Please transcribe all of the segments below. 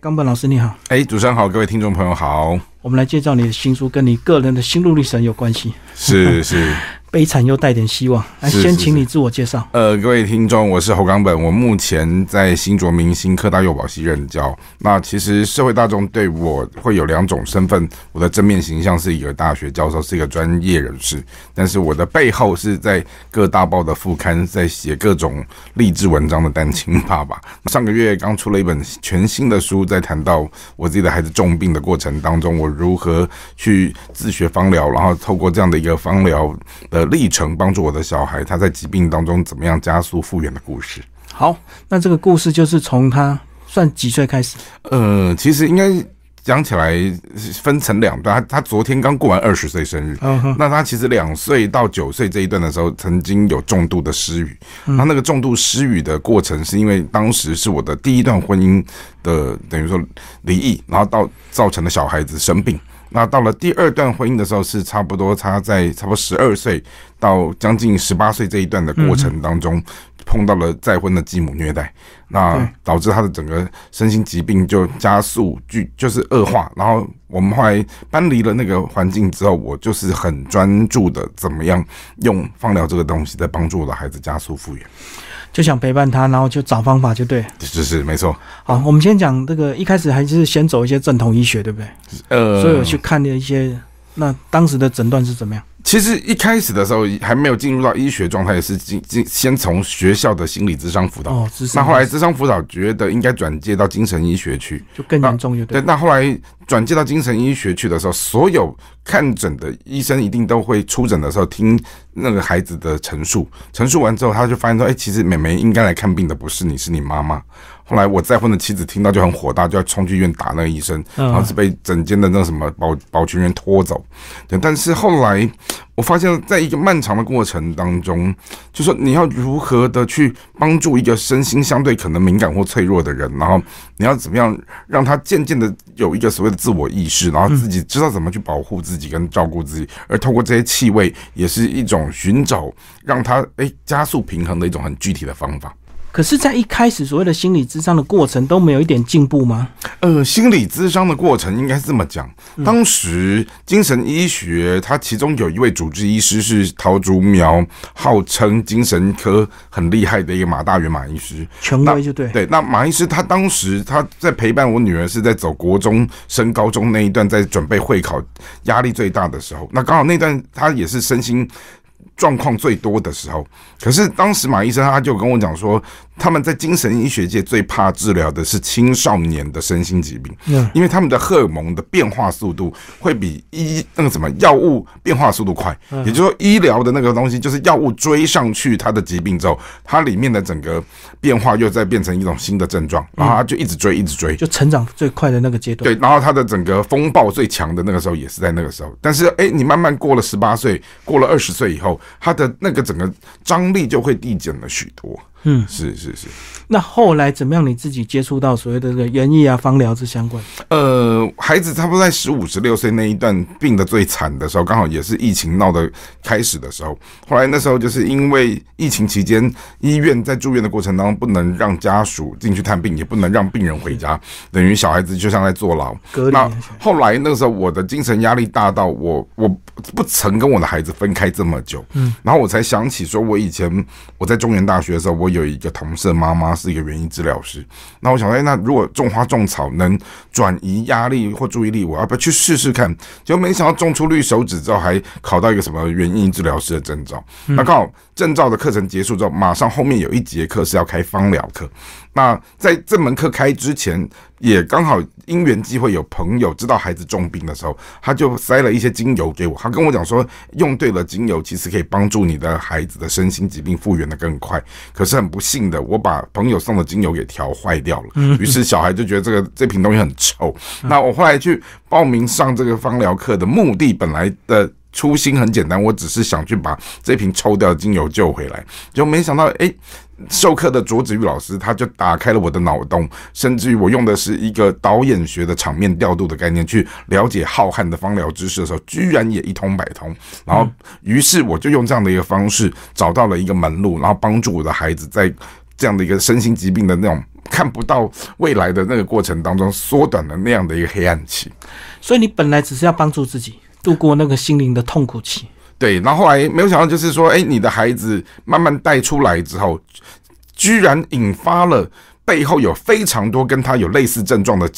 冈本老师你好，哎，主持人好，各位听众朋友好，我们来介绍你的新书，跟你个人的心路历程有关系。是是。悲惨又带点希望，来先请你自我介绍。呃，各位听众，我是侯冈本，我目前在新卓明星科大幼保系任教。那其实社会大众对我会有两种身份，我的正面形象是一个大学教授，是一个专业人士，但是我的背后是在各大报的副刊，在写各种励志文章的单亲爸爸。上个月刚出了一本全新的书，在谈到我自己的孩子重病的过程当中，我如何去自学方疗，然后透过这样的一个方疗。的历程，帮助我的小孩，他在疾病当中怎么样加速复原的故事。好，那这个故事就是从他算几岁开始？呃，其实应该讲起来分成两段。他他昨天刚过完二十岁生日，那他其实两岁到九岁这一段的时候，曾经有重度的失语。他那个重度失语的过程，是因为当时是我的第一段婚姻的等于说离异，然后到造成了小孩子生病。那到了第二段婚姻的时候，是差不多他在差不多十二岁到将近十八岁这一段的过程当中，碰到了再婚的继母虐待，那导致他的整个身心疾病就加速剧就是恶化。然后我们后来搬离了那个环境之后，我就是很专注的怎么样用放疗这个东西在帮助我的孩子加速复原。就想陪伴他，然后就找方法，就对，是是没错。好，我们先讲这个，一开始还是先走一些正统医学，对不对？呃，所以我去看了一些，那当时的诊断是怎么样？其实一开始的时候还没有进入到医学状态，也是进进先从学校的心理智商辅导。哦，那后来智商辅导觉得应该转接到精神医学去，就更严重，对。对，那后来转接到精神医学去的时候，所有看诊的医生一定都会出诊的时候听那个孩子的陈述，陈述完之后，他就发现说，哎，其实美眉应该来看病的不是你，是你妈妈。后来我再婚的妻子听到就很火大，就要冲去医院打那个医生，然后是被整间的那个什么保保全员拖走。对，但是后来我发现，在一个漫长的过程当中，就说你要如何的去帮助一个身心相对可能敏感或脆弱的人，然后你要怎么样让他渐渐的有一个所谓的自我意识，然后自己知道怎么去保护自己跟照顾自己，而透过这些气味，也是一种寻找让他诶加速平衡的一种很具体的方法。可是，在一开始所谓的心理咨商的过程都没有一点进步吗？呃，心理咨商的过程应该是这么讲。当时精神医学，它其中有一位主治医师是陶竹苗，号称精神科很厉害的一个马大元马医师，权威就对。对，那马医师他当时他在陪伴我女儿是在走国中升高中那一段，在准备会考压力最大的时候，那刚好那段他也是身心。状况最多的时候，可是当时马医生他就跟我讲说。他们在精神医学界最怕治疗的是青少年的身心疾病，嗯，因为他们的荷尔蒙的变化速度会比医那个什么药物变化速度快，也就是说医疗的那个东西就是药物追上去他的疾病之后，它里面的整个变化又在变成一种新的症状，然后他就一直追一直追，就成长最快的那个阶段。对，然后他的整个风暴最强的那个时候也是在那个时候，但是哎，你慢慢过了十八岁，过了二十岁以后，他的那个整个张力就会递减了许多。嗯，是是是。那后来怎么样？你自己接触到所谓的这个园艺啊、芳疗这相关？呃，孩子差不多在十五、十六岁那一段病的最惨的时候，刚好也是疫情闹的开始的时候。后来那时候就是因为疫情期间，医院在住院的过程当中不能让家属进去探病，也不能让病人回家，等于小孩子就像在坐牢。那后来那个时候，我的精神压力大到我我不曾跟我的孩子分开这么久。嗯，然后我才想起说，我以前我在中原大学的时候，我。有一个同事的妈妈是一个园艺治疗师，那我想说，那如果种花种草能转移压力或注意力，我要不要去试试看？就没想到种出绿手指之后，还考到一个什么园艺治疗师的证照。那刚好证照的课程结束之后，马上后面有一节课是要开芳疗课。那在这门课开之前，也刚好因缘机会有朋友知道孩子重病的时候，他就塞了一些精油给我。他跟我讲说，用对了精油，其实可以帮助你的孩子的身心疾病复原的更快。可是很不幸的，我把朋友送的精油给调坏掉了。于是小孩就觉得这个这瓶东西很臭。那我后来去报名上这个芳疗课的目的，本来的初心很简单，我只是想去把这瓶抽掉的精油救回来，就没想到哎。授课的卓子玉老师，他就打开了我的脑洞，甚至于我用的是一个导演学的场面调度的概念去了解浩瀚的芳疗知识的时候，居然也一通百通。然后，于是我就用这样的一个方式找到了一个门路，然后帮助我的孩子在这样的一个身心疾病的那种看不到未来的那个过程当中，缩短了那样的一个黑暗期。所以你本来只是要帮助自己度过那个心灵的痛苦期。对，然后后来没有想到，就是说，哎，你的孩子慢慢带出来之后，居然引发了背后有非常多跟他有类似症状的。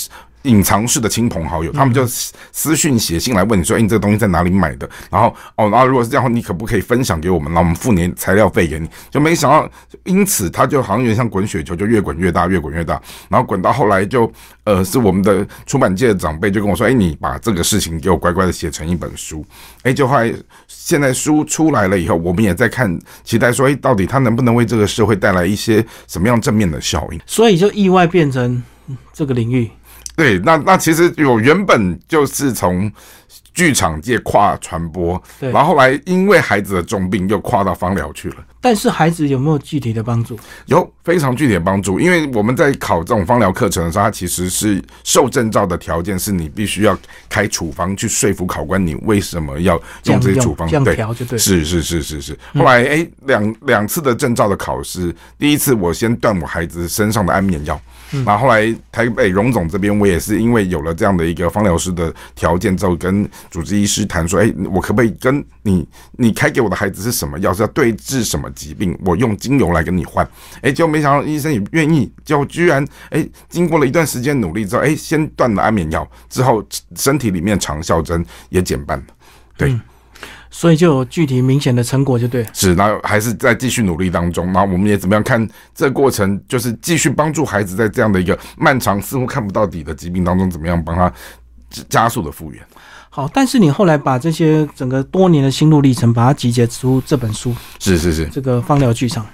隐藏式的亲朋好友，他们就私讯写信来问你说：“哎，你这个东西在哪里买的？”然后哦，然后如果是这样，你可不可以分享给我们？那我们付年材料费给你。就没想到，因此他就好像有点像滚雪球，就越滚越大，越滚越大。然后滚到后来，就呃，是我们的出版界的长辈就跟我说：“哎，你把这个事情给我乖乖的写成一本书。”哎，就后来现在书出来了以后，我们也在看，期待说：“哎，到底他能不能为这个社会带来一些什么样正面的效应？”所以就意外变成这个领域。对，那那其实有原本就是从剧场界跨传播，然后后来因为孩子的重病又跨到芳疗去了。但是孩子有没有具体的帮助？有非常具体的帮助，因为我们在考这种芳疗课程的时候，它其实是受证照的条件是你必须要开处方去说服考官你为什么要用这些处方，对，调就对。是是是是是。后来哎，两两次的证照的考试，第一次我先断我孩子身上的安眠药。然后后来台北荣总这边，我也是因为有了这样的一个方疗师的条件之后，跟主治医师谈说，哎，我可不可以跟你，你开给我的孩子是什么药，是要对治什么疾病，我用精油来跟你换。哎，结果没想到医生也愿意，就居然哎，经过了一段时间努力之后，哎，先断了安眠药，之后身体里面长效针也减半了，对。所以就有具体明显的成果，就对。是，然后还是在继续努力当中。然后我们也怎么样看这过程，就是继续帮助孩子在这样的一个漫长、似乎看不到底的疾病当中，怎么样帮他加速的复原。好，但是你后来把这些整个多年的心路历程，把它集结出这本书。是是是，这个放疗剧场。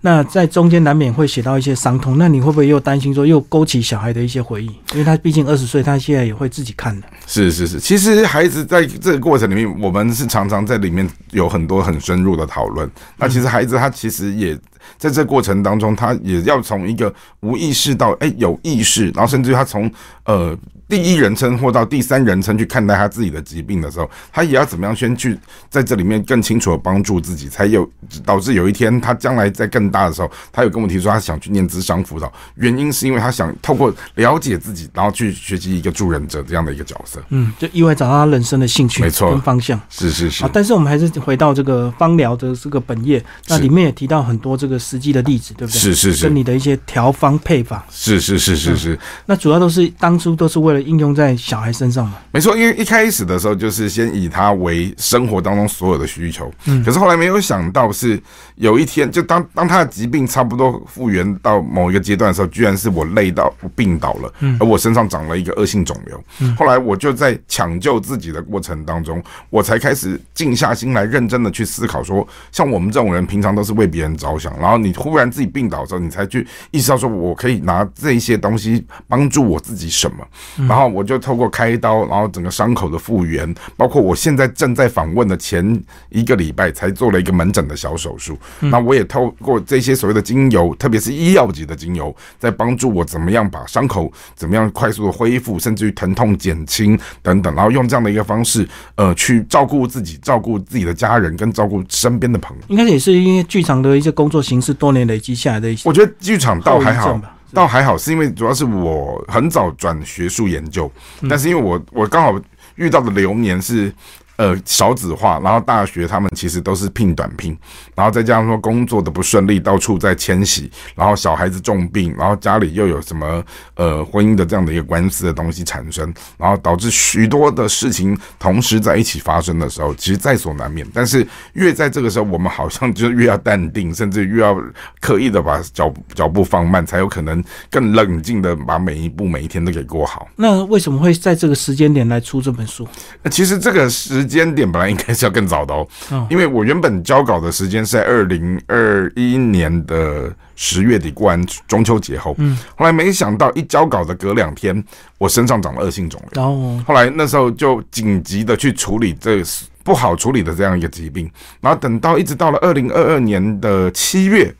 那在中间难免会写到一些伤痛，那你会不会又担心说又勾起小孩的一些回忆？因为他毕竟二十岁，他现在也会自己看的。是是是，其实孩子在这个过程里面，我们是常常在里面有很多很深入的讨论。那其实孩子他其实也在这过程当中，他也要从一个无意识到哎有意识，然后甚至于他从呃。第一人称或到第三人称去看待他自己的疾病的时候，他也要怎么样先去在这里面更清楚的帮助自己，才有导致有一天他将来在更大的时候，他有跟我提出他想去念智商辅导，原因是因为他想透过了解自己，然后去学习一个助人者这样的一个角色。嗯，就意外找到他人生的兴趣，没错，跟方向是是是。但是我们还是回到这个芳疗的这个本业，那里面也提到很多这个实际的例子，对不对？是是是。跟你的一些调方配方，是是是是是。那主要都是当初都是为了应用在小。小孩身上嘛，没错，因为一开始的时候就是先以他为生活当中所有的需求，嗯，可是后来没有想到是有一天，就当当他的疾病差不多复原到某一个阶段的时候，居然是我累到病倒了，嗯，而我身上长了一个恶性肿瘤，嗯，后来我就在抢救自己的过程当中，我才开始静下心来，认真的去思考说，像我们这种人平常都是为别人着想，然后你忽然自己病倒之后，你才去意识到说我可以拿这一些东西帮助我自己什么，然后我就透过。开刀，然后整个伤口的复原，包括我现在正在访问的前一个礼拜才做了一个门诊的小手术。那我也透过这些所谓的精油，特别是医药级的精油，在帮助我怎么样把伤口怎么样快速的恢复，甚至于疼痛减轻等等。然后用这样的一个方式，呃，去照顾自己，照顾自己的家人，跟照顾身边的朋友。应该也是因为剧场的一些工作形式多年累积下来的一些。我觉得剧场倒还好。倒还好，是因为主要是我很早转学术研究，但是因为我我刚好遇到的流年是。呃，少子化，然后大学他们其实都是聘短聘，然后再加上说工作的不顺利，到处在迁徙，然后小孩子重病，然后家里又有什么呃婚姻的这样的一个官司的东西产生，然后导致许多的事情同时在一起发生的时候，其实在所难免。但是越在这个时候，我们好像就越要淡定，甚至越要刻意的把脚脚步放慢，才有可能更冷静的把每一步每一天都给过好。那为什么会在这个时间点来出这本书？其实这个时。时间点本来应该是要更早的哦，因为我原本交稿的时间是在二零二一年的十月底过完中秋节后，嗯，后来没想到一交稿的隔两天，我身上长了恶性肿瘤，哦，后来那时候就紧急的去处理这不好处理的这样一个疾病，然后等到一直到了二零二二年的七月，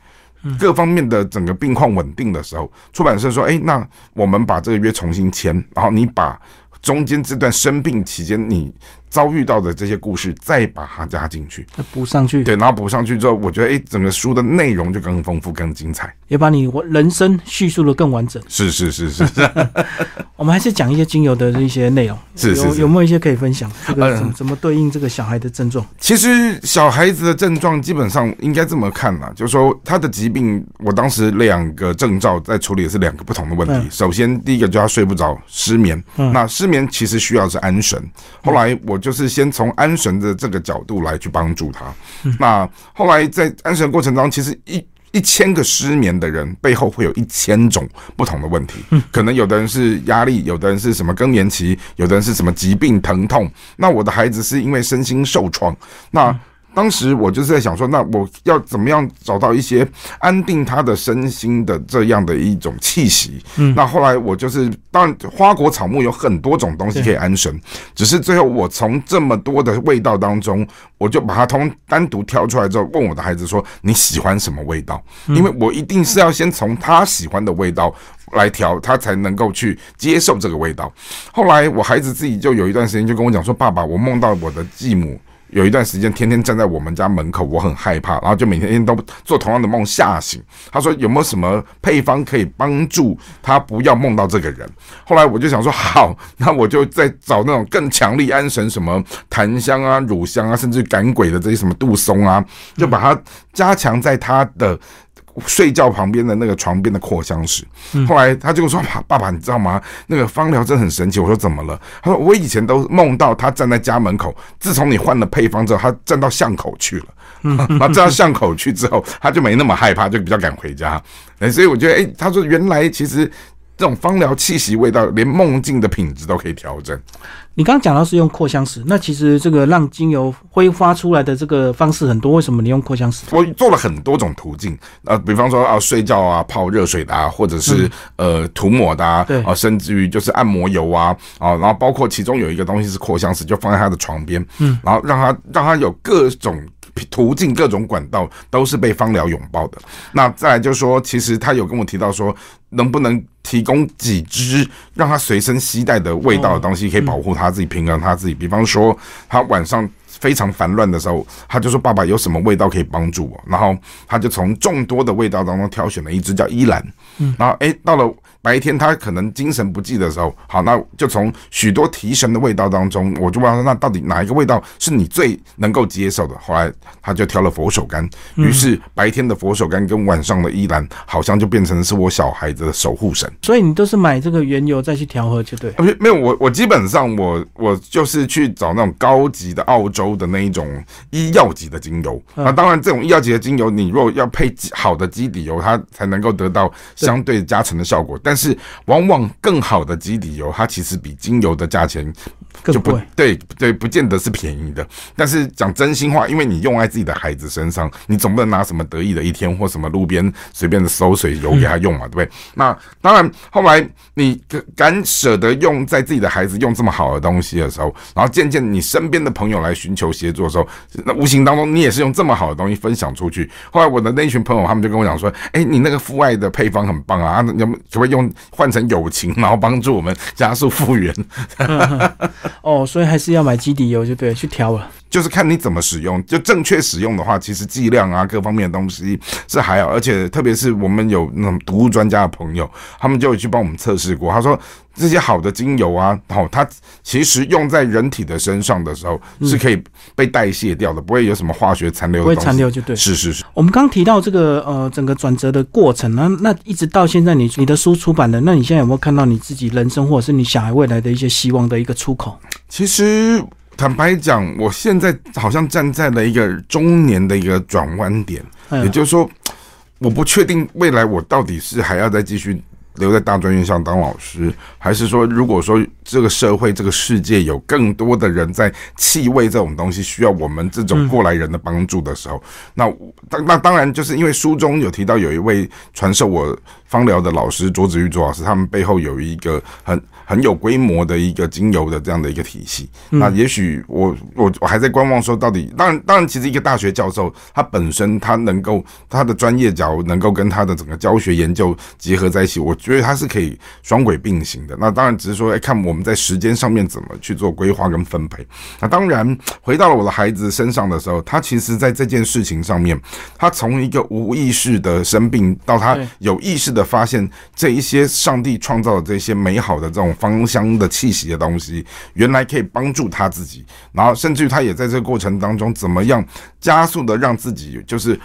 各方面的整个病况稳定的时候，出版社说，哎，那我们把这个约重新签，然后你把。中间这段生病期间，你遭遇到的这些故事，再把它加进去，补上去。对，然后补上去之后，我觉得哎，整个书的内容就更丰富、更精彩，也把你人生叙述的更完整。是是是是。我们还是讲一些精油的一些内容，是有有没有一些可以分享？这个怎么怎么对应这个小孩的症状？其实小孩子的症状基本上应该这么看啦，就是说他的疾病，我当时两个症状在处理的是两个不同的问题。首先第一个就他睡不着，失眠。那失眠其实需要是安神，后来我就是先从安神的这个角度来去帮助他。那后来在安神过程当中，其实一一千个失眠的人背后会有一千种不同的问题，可能有的人是压力，有的人是什么更年期，有的人是什么疾病疼痛。那我的孩子是因为身心受创，那。当时我就是在想说，那我要怎么样找到一些安定他的身心的这样的一种气息？嗯，那后来我就是，当然花果草木有很多种东西可以安神，只是最后我从这么多的味道当中，我就把它通单独挑出来之后，问我的孩子说你喜欢什么味道？因为我一定是要先从他喜欢的味道来调，他才能够去接受这个味道。后来我孩子自己就有一段时间就跟我讲说，爸爸，我梦到我的继母。有一段时间，天天站在我们家门口，我很害怕，然后就每天天都做同样的梦吓醒。他说有没有什么配方可以帮助他不要梦到这个人？后来我就想说好，那我就在找那种更强力安神，什么檀香啊、乳香啊，甚至赶鬼的这些什么杜松啊，就把它加强在他的。睡觉旁边的那个床边的扩香石，后来他就说：“爸爸，你知道吗？那个芳疗真的很神奇。”我说：“怎么了？”他说：“我以前都梦到他站在家门口，自从你换了配方之后，他站到巷口去了。然后站到巷口去之后，他就没那么害怕，就比较敢回家。哎，所以我觉得，哎，他说原来其实这种芳疗气息味道，连梦境的品质都可以调整。”你刚刚讲到是用扩香石，那其实这个让精油挥发出来的这个方式很多，为什么你用扩香石？我做了很多种途径，呃，比方说啊睡觉啊泡热水的啊，或者是呃涂抹的啊，啊甚至于就是按摩油啊啊，然后包括其中有一个东西是扩香石，就放在他的床边，嗯，然后让他让他有各种。途径各种管道都是被芳疗拥抱的。那再来就是说，其实他有跟我提到说，能不能提供几支让他随身携带的味道的东西，可以保护他自己、平衡他自己。比方说，他晚上非常烦乱的时候，他就说：“爸爸有什么味道可以帮助我？”然后他就从众多的味道当中挑选了一支叫依兰。嗯，然后哎，到了。白天他可能精神不济的时候，好，那就从许多提神的味道当中，我就问他说：“那到底哪一个味道是你最能够接受的？”后来他就挑了佛手柑，于是白天的佛手柑跟晚上的依兰，好像就变成是我小孩子的守护神。所以你都是买这个原油再去调和，就对。没有，我我基本上我我就是去找那种高级的澳洲的那一种医药级的精油。那当然，这种医药级的精油，你若要配好的基底油，它才能够得到相对加成的效果。但是，往往更好的基底油，它其实比精油的价钱就不对对，不见得是便宜的。但是讲真心话，因为你用在自己的孩子身上，你总不能拿什么得意的一天或什么路边随便的馊水油给他用嘛，对不对？那当然，后来你敢舍得用在自己的孩子用这么好的东西的时候，然后渐渐你身边的朋友来寻求协作的时候，那无形当中你也是用这么好的东西分享出去。后来我的那一群朋友，他们就跟我讲说：“哎，你那个父爱的配方很棒啊，你可不可以用？”换成友情，然后帮助我们加速复原。哦，所以还是要买基底油，就对了，去调了。就是看你怎么使用，就正确使用的话，其实剂量啊，各方面的东西是还好。而且特别是我们有那种毒物专家的朋友，他们就有去帮我们测试过。他说这些好的精油啊，哦，它其实用在人体的身上的时候是可以被代谢掉的，不会有什么化学残留。不会残留就对。是是是。我们刚提到这个呃整个转折的过程，呢那一直到现在，你你的书出版了，那你现在有没有看到你自己人生或者是你小孩未来的一些希望的一个出口？其实。坦白讲，我现在好像站在了一个中年的一个转弯点，也就是说，我不确定未来我到底是还要再继续留在大专院校当老师，还是说，如果说这个社会、这个世界有更多的人在气味这种东西需要我们这种过来人的帮助的时候，那当那当然就是因为书中有提到有一位传授我芳疗的老师卓子玉卓老师，他们背后有一个很。很有规模的一个精油的这样的一个体系。那也许我我我还在观望，说到底，当然当然，其实一个大学教授他本身他能够他的专业角能够跟他的整个教学研究结合在一起，我觉得他是可以双轨并行的。那当然只是说，哎，看我们在时间上面怎么去做规划跟分配。那当然回到了我的孩子身上的时候，他其实在这件事情上面，他从一个无意识的生病到他有意识的发现这一些上帝创造的这些美好的这种芳香的气息的东西，原来可以帮助他自己，然后甚至于他也在这个过程当中怎么样加速的让自己就是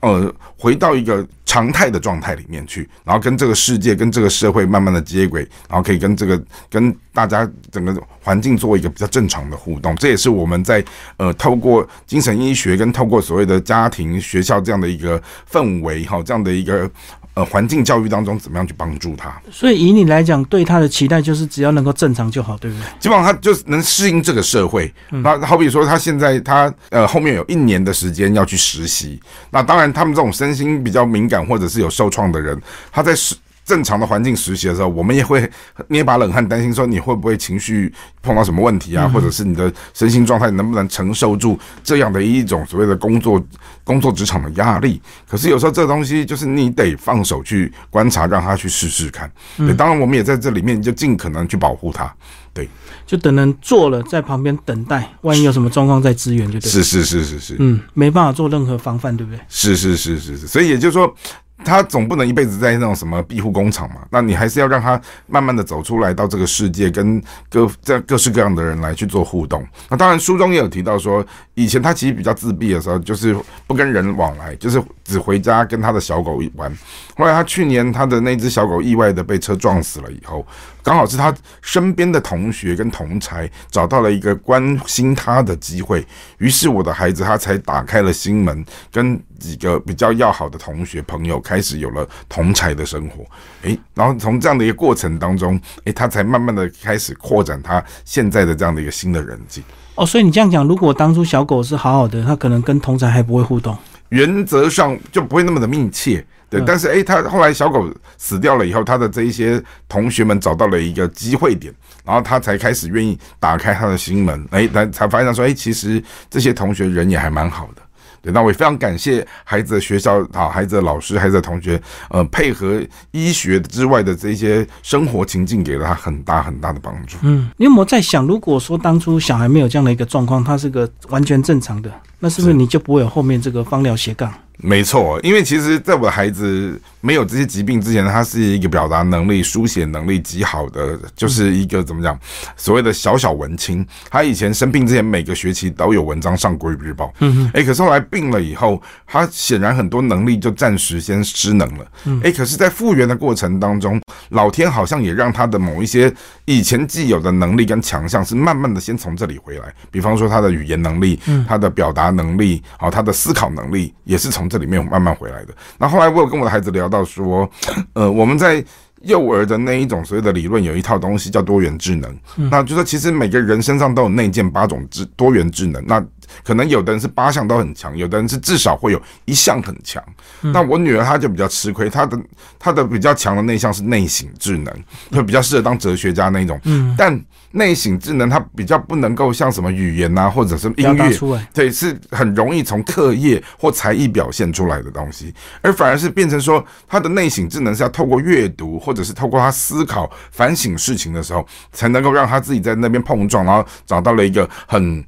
呃回到一个常态的状态里面去，然后跟这个世界跟这个社会慢慢的接轨，然后可以跟这个跟大家整个环境做一个比较正常的互动，这也是我们在呃透过精神医学跟透过所谓的家庭学校这样的一个氛围哈这样的一个。呃，环境教育当中怎么样去帮助他？所以以你来讲，对他的期待就是只要能够正常就好，对不对？基本上他就是能适应这个社会。那好比说，他现在他呃后面有一年的时间要去实习。那当然，他们这种身心比较敏感或者是有受创的人，他在实。正常的环境实习的时候，我们也会 捏把冷汗，担心说你会不会情绪碰到什么问题啊，或者是你的身心状态能不能承受住这样的一种所谓的工作工作职场的压力。可是有时候这东西就是你得放手去观察，让他去试试看。对，当然我们也在这里面就尽可能去保护他。对，就等人做了，在旁边等待，万一有什么状况再支援就对。是是是是是，嗯，没办法做任何防范，对不对？是是是是是，所以也就是说。他总不能一辈子在那种什么庇护工厂嘛？那你还是要让他慢慢的走出来，到这个世界，跟各这各式各样的人来去做互动。那当然，书中也有提到说，以前他其实比较自闭的时候，就是不跟人往来，就是只回家跟他的小狗玩。后来他去年他的那只小狗意外的被车撞死了以后。刚好是他身边的同学跟同才找到了一个关心他的机会，于是我的孩子他才打开了心门，跟几个比较要好的同学朋友开始有了同才的生活。诶，然后从这样的一个过程当中，诶，他才慢慢的开始扩展他现在的这样的一个新的人际。哦，所以你这样讲，如果当初小狗是好好的，他可能跟同才还不会互动，原则上就不会那么的密切。对，但是诶，他后来小狗死掉了以后，他的这一些同学们找到了一个机会点，然后他才开始愿意打开他的心门，诶，才才发现说，诶，其实这些同学人也还蛮好的。对，那我也非常感谢孩子的学校啊，孩子的老师，孩子的同学，呃，配合医学之外的这些生活情境，给了他很大很大的帮助。嗯，你有没有在想，如果说当初小孩没有这样的一个状况，他是个完全正常的，那是不是你就不会有后面这个方疗斜杠？没错，因为其实在我的孩子没有这些疾病之前，他是一个表达能力、书写能力极好的，就是一个怎么讲，所谓的小小文青。他以前生病之前，每个学期都有文章上《国语日报》。嗯哼。哎，可是后来病了以后，他显然很多能力就暂时先失能了。嗯。哎，可是，在复原的过程当中，老天好像也让他的某一些以前既有的能力跟强项，是慢慢的先从这里回来。比方说，他的语言能力，嗯，他的表达能力，好，他的思考能力，也是从。这里面慢慢回来的。那后来我有跟我的孩子聊到说，呃，我们在幼儿的那一种所谓的理论，有一套东西叫多元智能。那就说其实每个人身上都有内建八种智多元智能。那可能有的人是八项都很强，有的人是至少会有一项很强。那我女儿她就比较吃亏，她的她的比较强的内向是内省智能，会比较适合当哲学家那种。嗯，但内省智能它比较不能够像什么语言啊，或者是音乐，对，是很容易从课业或才艺表现出来的东西，而反而是变成说他的内省智能是要透过阅读，或者是透过他思考、反省事情的时候，才能够让他自己在那边碰撞，然后找到了一个很。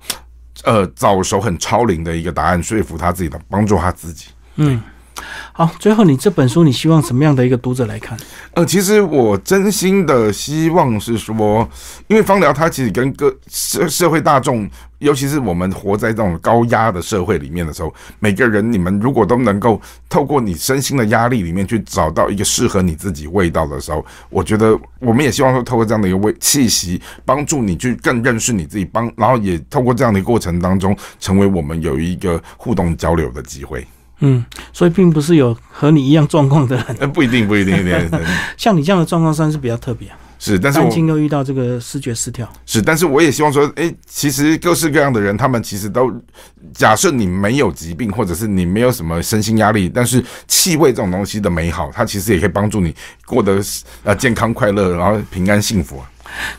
呃，早熟很超龄的一个答案，说服他自己的，帮助他自己。嗯，好，最后你这本书，你希望什么样的一个读者来看？呃，其实我真心的希望是说，因为芳疗它其实跟各社社会大众。尤其是我们活在这种高压的社会里面的时候，每个人你们如果都能够透过你身心的压力里面去找到一个适合你自己味道的时候，我觉得我们也希望说透过这样的一个味气息，帮助你去更认识你自己，帮然后也透过这样的过程当中，成为我们有一个互动交流的机会。嗯，所以并不是有和你一样状况的人，不一定，不一定，像你这样的状况算是比较特别。啊是，但是我又遇到这个视觉失调。是，但是我也希望说，哎，其实各式各样的人，他们其实都假设你没有疾病，或者是你没有什么身心压力，但是气味这种东西的美好，它其实也可以帮助你过得呃健康快乐，然后平安幸福啊。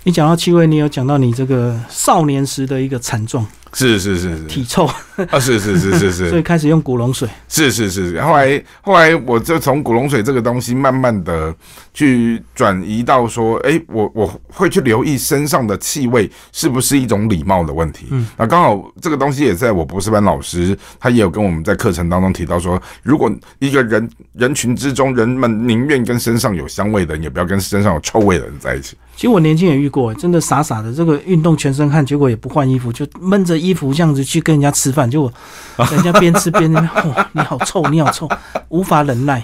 你讲到气味，你有讲到你这个少年时的一个惨状，是是是是，体臭啊，是是是是是，所以开始用古龙水。是是是，后来后来我就从古龙水这个东西慢慢的去转移到说，哎，我我会去留意身上的气味是不是一种礼貌的问题。嗯，那刚好这个东西也在我博士班老师他也有跟我们在课程当中提到说，如果一个人人群之中，人们宁愿跟身上有香味的人，也不要跟身上有臭味的人在一起。其实我年轻也遇过，真的傻傻的，这个运动全身汗，结果也不换衣服，就闷着衣服这样子去跟人家吃饭，就 人家边吃边哇，你好臭，你好臭，无法忍耐。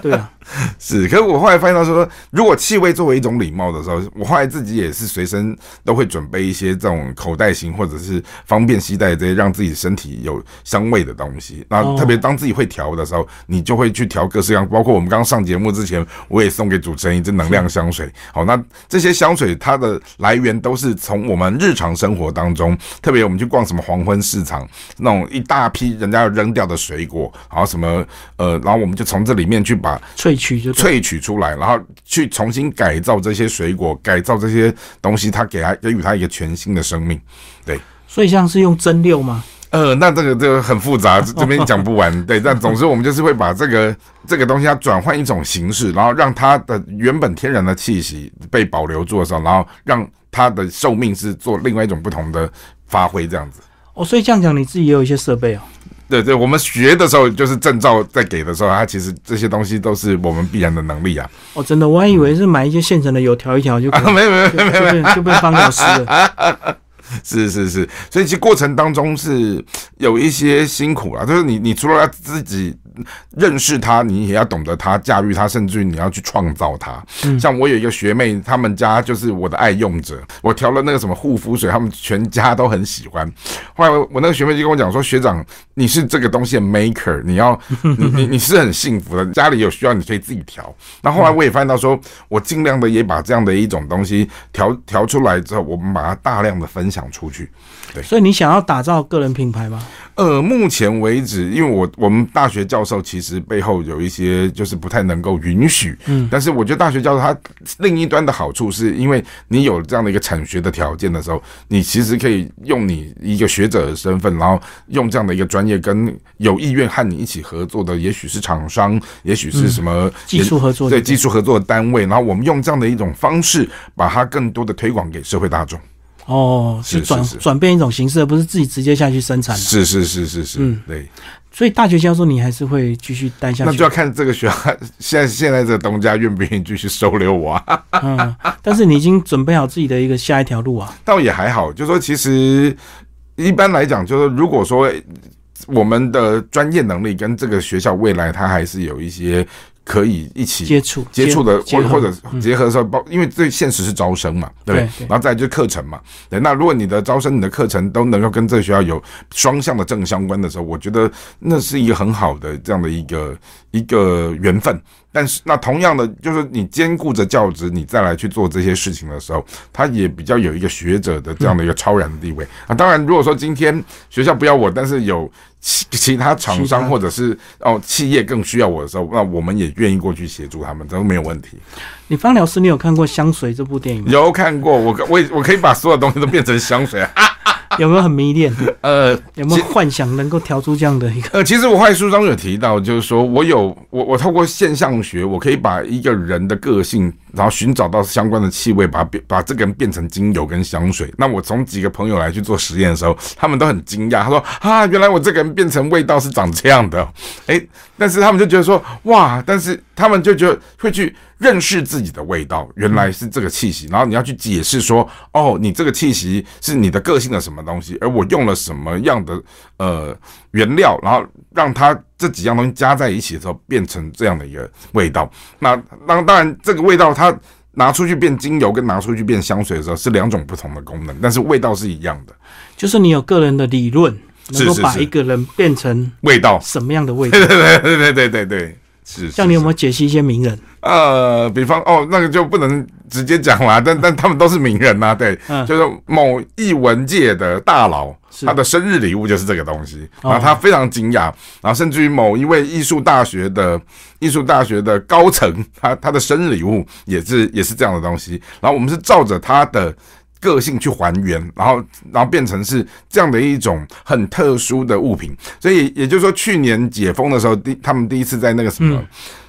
对啊。是，可是我后来发现到说，如果气味作为一种礼貌的时候，我后来自己也是随身都会准备一些这种口袋型或者是方便携带这些让自己身体有香味的东西。那特别当自己会调的时候，你就会去调各式各样，包括我们刚刚上节目之前，我也送给主持人一支能量香水。好，那这些香水它的来源都是从我们日常生活当中，特别我们去逛什么黄昏市场，那种一大批人家要扔掉的水果，然后什么呃，然后我们就从这里面去把萃取就萃取出来，然后去重新改造这些水果，改造这些东西，它给它给予它一个全新的生命。对，所以像是用蒸馏吗？呃，那这个这个很复杂，这边讲不完。对，但总之我们就是会把这个这个东西它转换一种形式，然后让它的原本天然的气息被保留住的时候，然后让它的寿命是做另外一种不同的发挥，这样子。哦，所以这样讲，你自己也有一些设备哦。对对，我们学的时候就是证照在给的时候，它其实这些东西都是我们必然的能力啊。哦，真的，我还以为是买一些现成的油调一调就。没有没有没有没有，就被方老师了。是是是，所以其实过程当中是有一些辛苦啊，就是你你除了要自己。认识他，你也要懂得他驾驭他，甚至于你要去创造他。像我有一个学妹，他们家就是我的爱用者。我调了那个什么护肤水，他们全家都很喜欢。后来我那个学妹就跟我讲说：“学长，你是这个东西的 maker，你要 你你你是很幸福的，家里有需要你可以自己调。”那后来我也发现到说，我尽量的也把这样的一种东西调调出来之后，我们把它大量的分享出去。对，所以你想要打造个人品牌吗？呃，目前为止，因为我我们大学教授其实背后有一些就是不太能够允许，嗯，但是我觉得大学教授他另一端的好处是因为你有这样的一个产学的条件的时候，你其实可以用你一个学者的身份，然后用这样的一个专业跟有意愿和你一起合作的，也许是厂商，也许是什么技术合作，对技术合作的单位，然后我们用这样的一种方式，把它更多的推广给社会大众。哦，是转转变一种形式，而不是自己直接下去生产。是是是是是，嗯，对。所以大学教授你还是会继续待下去？那就要看这个学校现在现在这个东家愿不愿意继续收留我啊？嗯，但是你已经准备好自己的一个下一条路啊？倒也还好，就说其实一般来讲，就是如果说我们的专业能力跟这个学校未来，它还是有一些。可以一起接触接触的，或或者结合的时候，包因为最现实是招生嘛，对，然后再就是课程嘛，对。那如果你的招生、你的课程都能够跟这个学校有双向的正相关的时候，我觉得那是一个很好的这样的一个一个缘分。但是那同样的，就是你兼顾着教职，你再来去做这些事情的时候，他也比较有一个学者的这样的一个超然的地位啊。当然，如果说今天学校不要我，但是有其其他厂商或者是哦企业更需要我的时候，那我们也愿意过去协助他们，都没有问题。你方疗师，你有看过《香水》这部电影？有看过，我我我可以把所有东西都变成香水啊。有没有很迷恋？呃，有没有幻想能够调出这样的一个？呃，其实我后来书中有提到，就是说我有我我透过现象学，我可以把一个人的个性，然后寻找到相关的气味，把变把这个人变成精油跟香水。那我从几个朋友来去做实验的时候，他们都很惊讶，他说啊，原来我这个人变成味道是长这样的。哎，但是他们就觉得说哇，但是他们就觉得会去。认识自己的味道，原来是这个气息，然后你要去解释说，哦，你这个气息是你的个性的什么东西，而我用了什么样的呃原料，然后让它这几样东西加在一起的时候变成这样的一个味道。那当当然，这个味道它拿出去变精油，跟拿出去变香水的时候是两种不同的功能，但是味道是一样的。就是你有个人的理论，能够把一个人变成味道什么样的味道？对对对对对对对，是。像你有没有解析一些名人？呃，比方哦，那个就不能直接讲啦，但但他们都是名人呐，对，就是某艺文界的大佬，他的生日礼物就是这个东西，然后他非常惊讶，然后甚至于某一位艺术大学的艺术大学的高层，他他的生日礼物也是也是这样的东西，然后我们是照着他的个性去还原，然后然后变成是这样的一种很特殊的物品，所以也就是说，去年解封的时候，第他们第一次在那个什么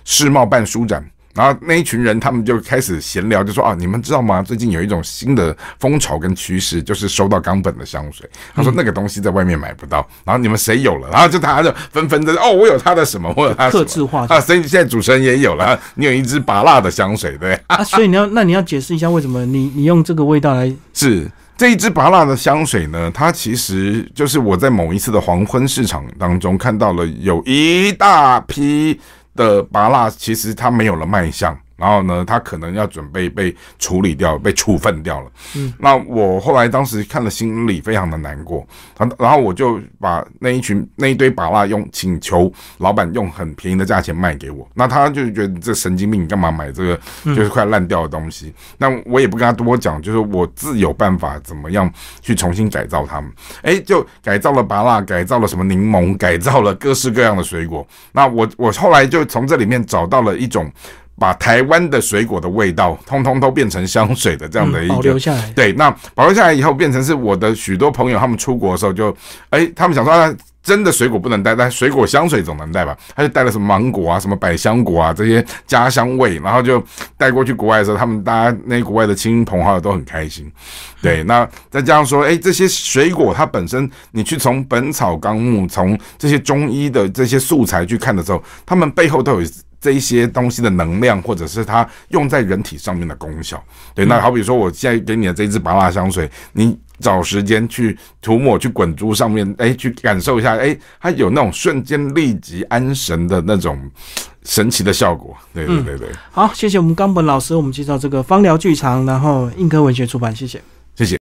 世贸办书展。然后那一群人，他们就开始闲聊，就说啊，你们知道吗？最近有一种新的风潮跟趋势，就是收到冈本的香水。他说那个东西在外面买不到，然后你们谁有了？然后就大家就纷纷的哦，我有他的什么，我有他特制化啊。所以现在主持人也有了，你有一支拔蜡的香水，对啊。所以你要那你要解释一下为什么你你用这个味道来是这一支拔蜡的香水呢？它其实就是我在某一次的黄昏市场当中看到了有一大批。的麻辣其实它没有了卖相。然后呢，他可能要准备被处理掉、被处分掉了。嗯，那我后来当时看了，心里非常的难过。然然后我就把那一群那一堆把蜡用请求老板用很便宜的价钱卖给我。那他就觉得这神经病，你干嘛买这个就是快烂掉的东西？那我也不跟他多讲，就是我自有办法怎么样去重新改造他们。哎，就改造了拔蜡，改造了什么柠檬，改造了各式各样的水果。那我我后来就从这里面找到了一种。把台湾的水果的味道通通都变成香水的这样的一个保留下来，对，那保留下来以后变成是我的许多朋友他们出国的时候就，哎，他们想说真的水果不能带，但水果香水总能带吧？他就带了什么芒果啊、什么百香果啊这些家乡味，然后就带过去国外的时候，他们大家那国外的亲朋好友都很开心。对，那再加上说，哎，这些水果它本身，你去从《本草纲目》从这些中医的这些素材去看的时候，他们背后都有。这一些东西的能量，或者是它用在人体上面的功效，对，那好比说，我现在给你的这支拔蜡香水，你找时间去涂抹，去滚珠上面，哎，去感受一下，哎，它有那种瞬间立即安神的那种神奇的效果，对对对对。好，谢谢我们冈本老师，我们介绍这个芳疗剧场，然后硬科文学出版，谢谢。